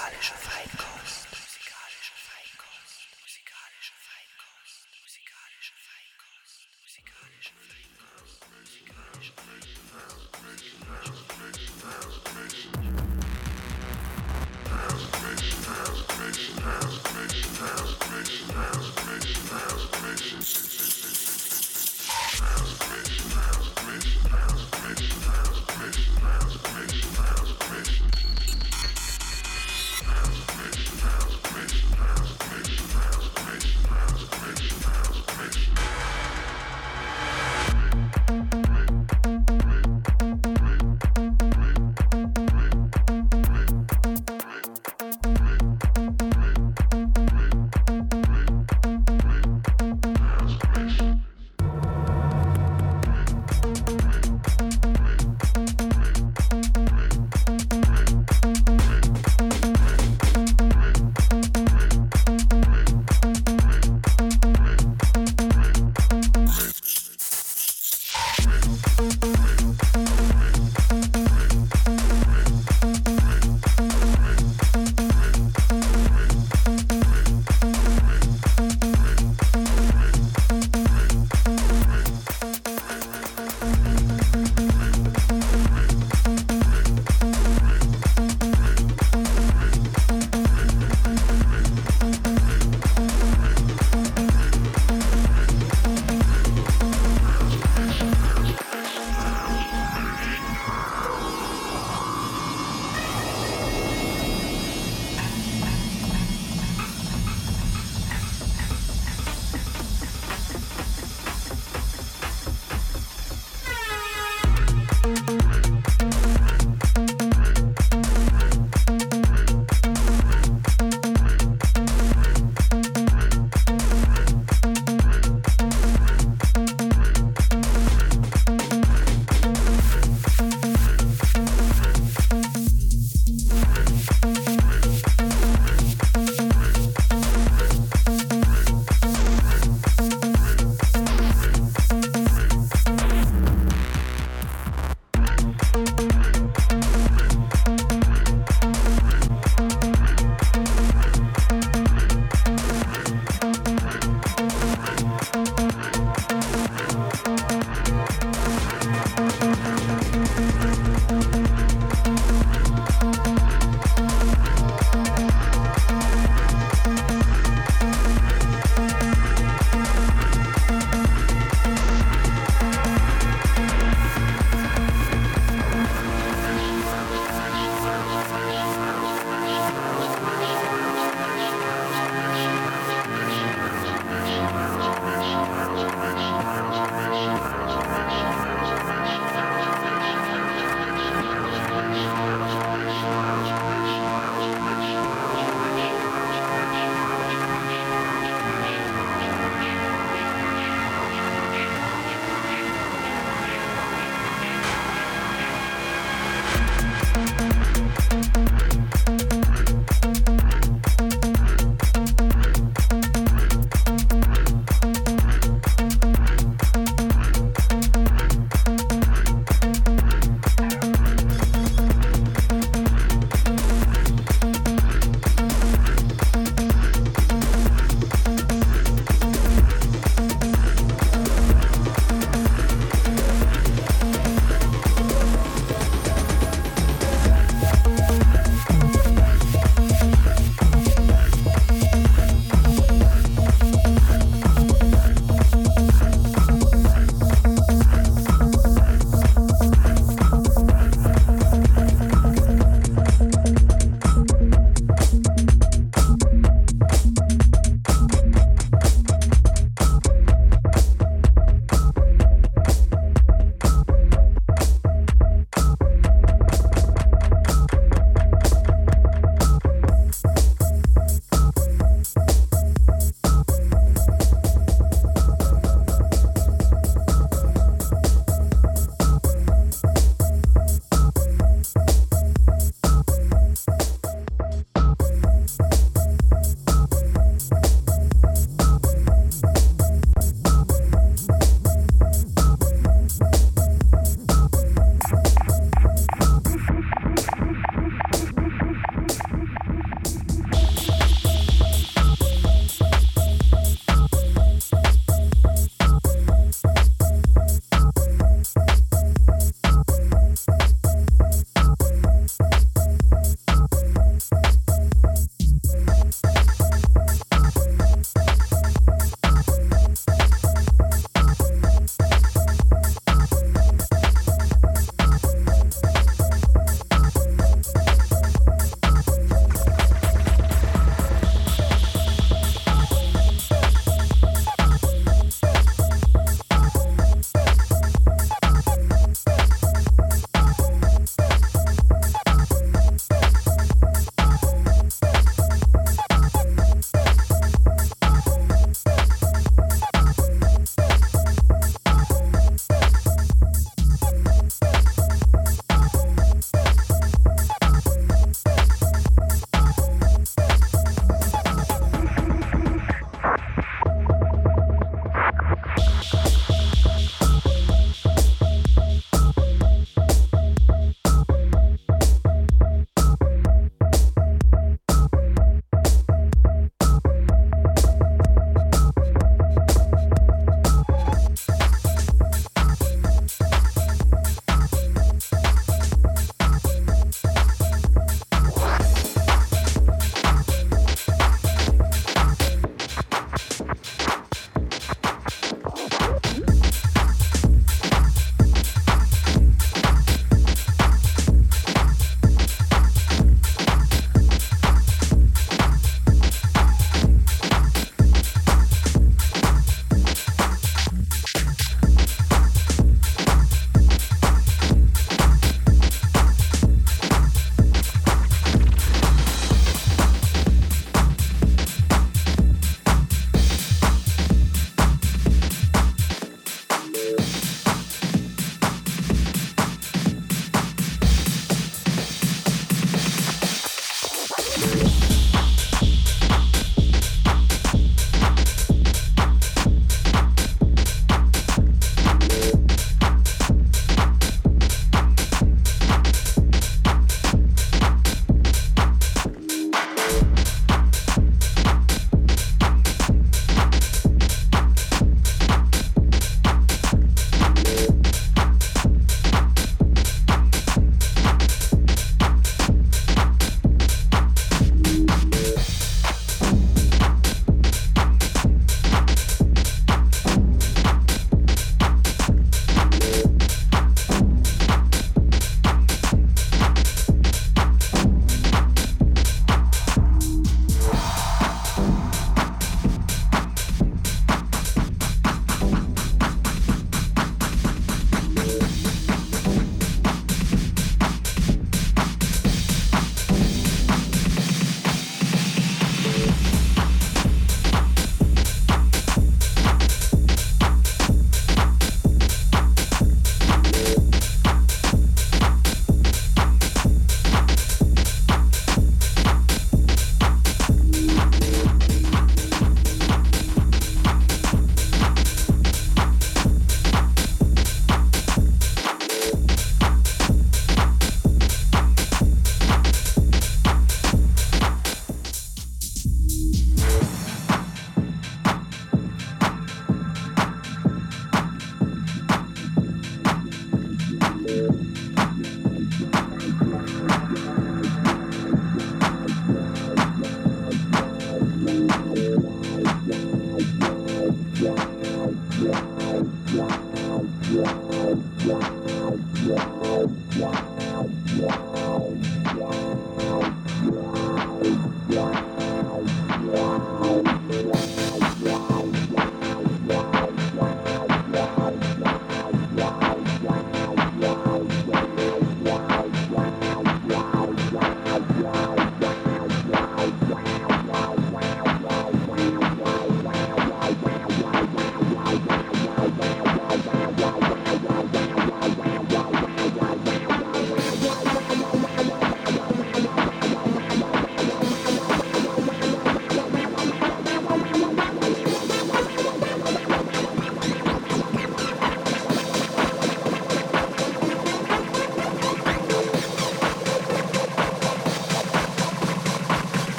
Musikalische Feinkost.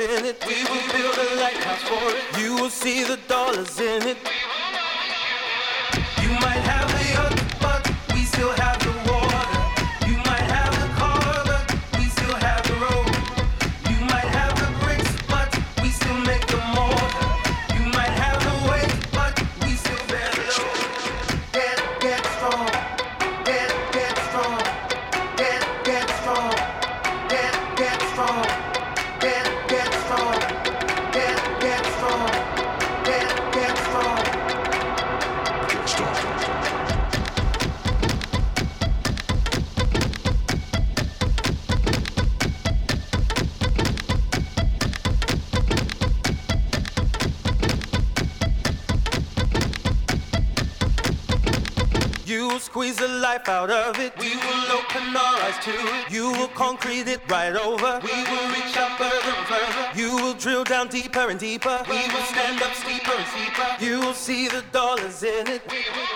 in it. We life out of it. We will open our eyes to it. You will concrete it right over. We will reach out further and further. You will drill down deeper and deeper. We will stand up steeper and steeper. You will see the dollars in it. You might have the earth, but we still